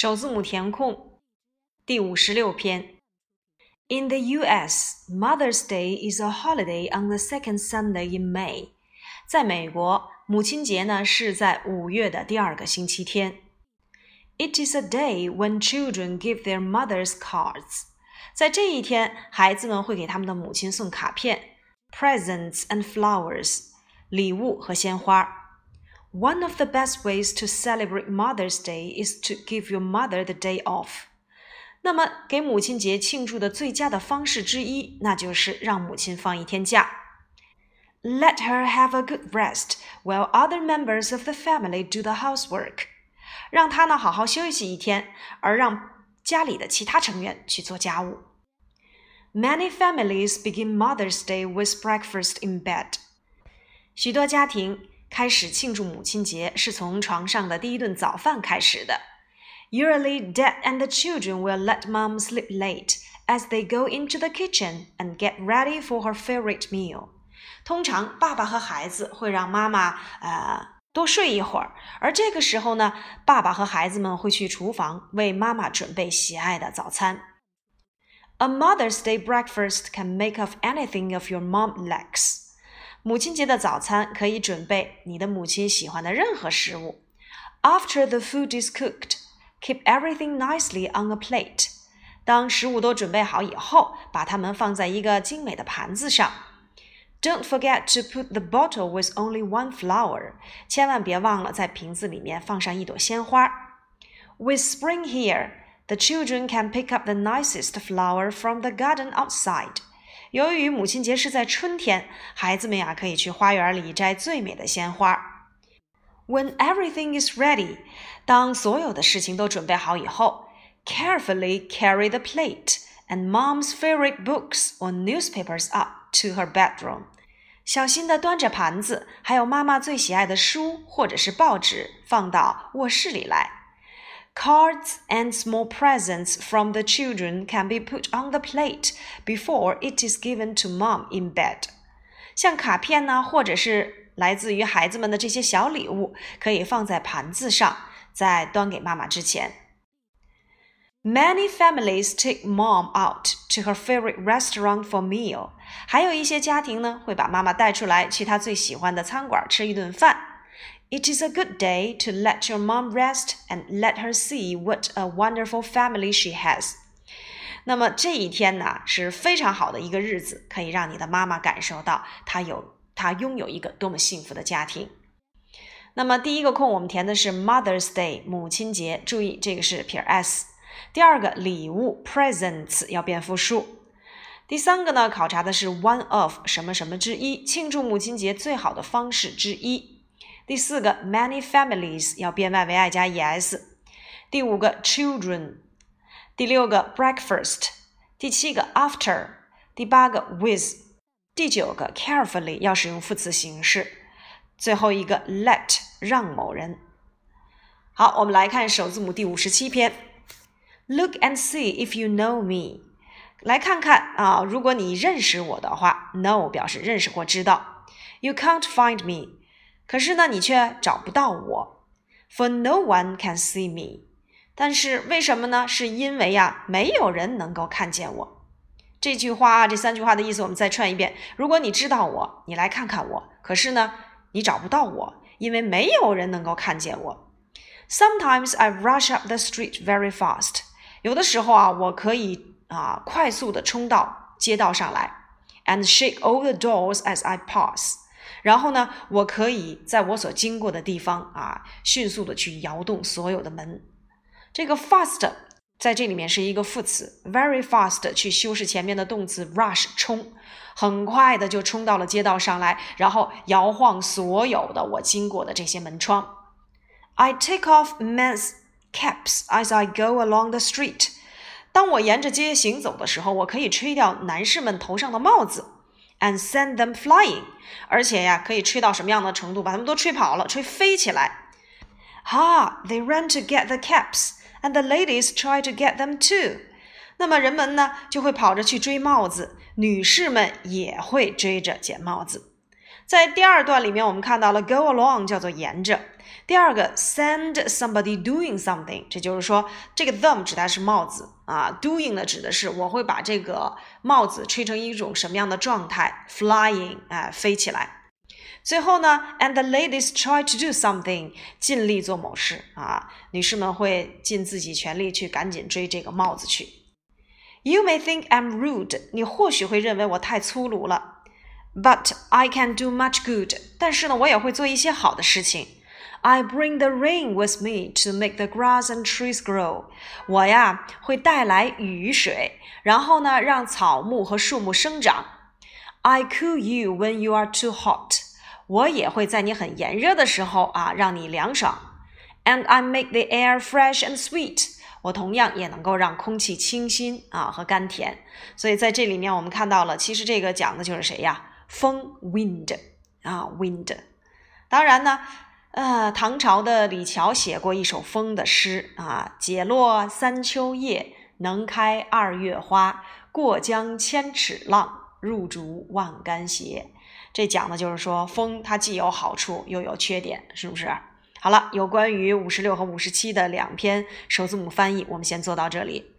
首字母填空第五十六篇。In the U.S., Mother's Day is a holiday on the second Sunday in May. 在美国，母亲节呢是在五月的第二个星期天。It is a day when children give their mothers cards. 在这一天，孩子们会给他们的母亲送卡片，presents and flowers，礼物和鲜花。One of the best ways to celebrate Mother's Day is to give your mother the day off. 那么，给母亲节庆祝的最佳的方式之一，那就是让母亲放一天假。Let her have a good rest while other members of the family do the housework. 让她呢好好休息一天，而让家里的其他成员去做家务。Many families begin Mother's Day with breakfast in bed. 许多家庭 开始庆祝母亲节是从床上的第一顿早饭开始的。Usually, Dad and the children will let Mom sleep late as they go into the kitchen and get ready for her favorite meal. 通常，爸爸和孩子会让妈妈呃多睡一会儿，而这个时候呢，爸爸和孩子们会去厨房为妈妈准备喜爱的早餐。A Mother's Day breakfast can make of anything of your mom likes. 母亲节的早餐可以准备你的母亲喜欢的任何食物。After the food is cooked. Keep everything nicely on a plate. 当食物都准备好以后，把它们放在一个精美的盘子上。Don't forget to put the bottle with only one flower. 千万别忘了在瓶子里面放上一朵鲜花。With spring here, the children can pick up the nicest flower from the garden outside. 由于母亲节是在春天，孩子们呀可以去花园里摘最美的鲜花。when everything is ready，当所有的事情都准备好以后，carefully carry the plate and mom's favorite books or newspapers up to her bedroom。小心地端着盘子，还有妈妈最喜爱的书或者是报纸，放到卧室里来。Cards and small presents from the children can be put on the plate before it is given to mom in bed。像卡片呢，或者是来自于孩子们的这些小礼物，可以放在盘子上，在端给妈妈之前。Many families take mom out to her favorite restaurant for meal。还有一些家庭呢，会把妈妈带出来，去她最喜欢的餐馆吃一顿饭。 It is a good day to let your mom rest and let her see what a wonderful family she has。那么这一天呢，是非常好的一个日子，可以让你的妈妈感受到她有。她拥有一个多么幸福的家庭。那么第一个空我们填的是 Mother's Day 母亲节，注意这个是撇 s。第二个礼物 presents 要变复数。第三个呢，考察的是 one of 什么什么之一，庆祝母亲节最好的方式之一。第四个 many families 要变 y 为 i 加 es。第五个 children。第六个 breakfast。第七个 after。第八个 with。第九个 carefully 要使用副词形式，最后一个 let 让某人。好，我们来看首字母第五十七篇。Look and see if you know me。来看看啊，如果你认识我的话，know 表示认识或知道。You can't find me，可是呢，你却找不到我。For no one can see me，但是为什么呢？是因为呀，没有人能够看见我。这句话啊，这三句话的意思我们再串一遍。如果你知道我，你来看看我。可是呢，你找不到我，因为没有人能够看见我。Sometimes I rush up the street very fast。有的时候啊，我可以啊快速的冲到街道上来，and shake all the doors as I pass。然后呢，我可以在我所经过的地方啊，迅速的去摇动所有的门。这个 fast。在这里面是一个副词，very fast 去修饰前面的动词 rush 冲，很快的就冲到了街道上来，然后摇晃所有的我经过的这些门窗。I take off men's caps as I go along the street。当我沿着街行走的时候，我可以吹掉男士们头上的帽子 ，and send them flying。而且呀，可以吹到什么样的程度？把他们都吹跑了，吹飞起来。Ha! They ran to get the caps. And the ladies try to get them too。那么人们呢就会跑着去追帽子，女士们也会追着捡帽子。 在第二段里面，我们看到了 go along 叫做沿着，第二个，send somebody doing something，这就是说这个 them 指的是帽子啊，doing 呢指的是我会把这个帽子吹成一种什么样的状态，flying，哎，飞起来。最后呢，and the ladies try to do something，尽力做某事啊，女士们会尽自己全力去赶紧追这个帽子去。You may think I'm rude，你或许会认为我太粗鲁了，but I can do much good，但是呢，我也会做一些好的事情。I bring the rain with me to make the grass and trees grow。我呀会带来雨水，然后呢让草木和树木生长。I cool you when you are too hot。我也会在你很炎热的时候啊，让你凉爽。And I make the air fresh and sweet。我同样也能够让空气清新啊和甘甜。所以在这里面我们看到了，其实这个讲的就是谁呀？风，wind 啊，wind。当然呢，呃，唐朝的李峤写过一首风的诗啊：“解落三秋叶，能开二月花。过江千尺浪，入竹万竿斜。”这讲的就是说，风它既有好处，又有缺点，是不是？好了，有关于五十六和五十七的两篇首字母翻译，我们先做到这里。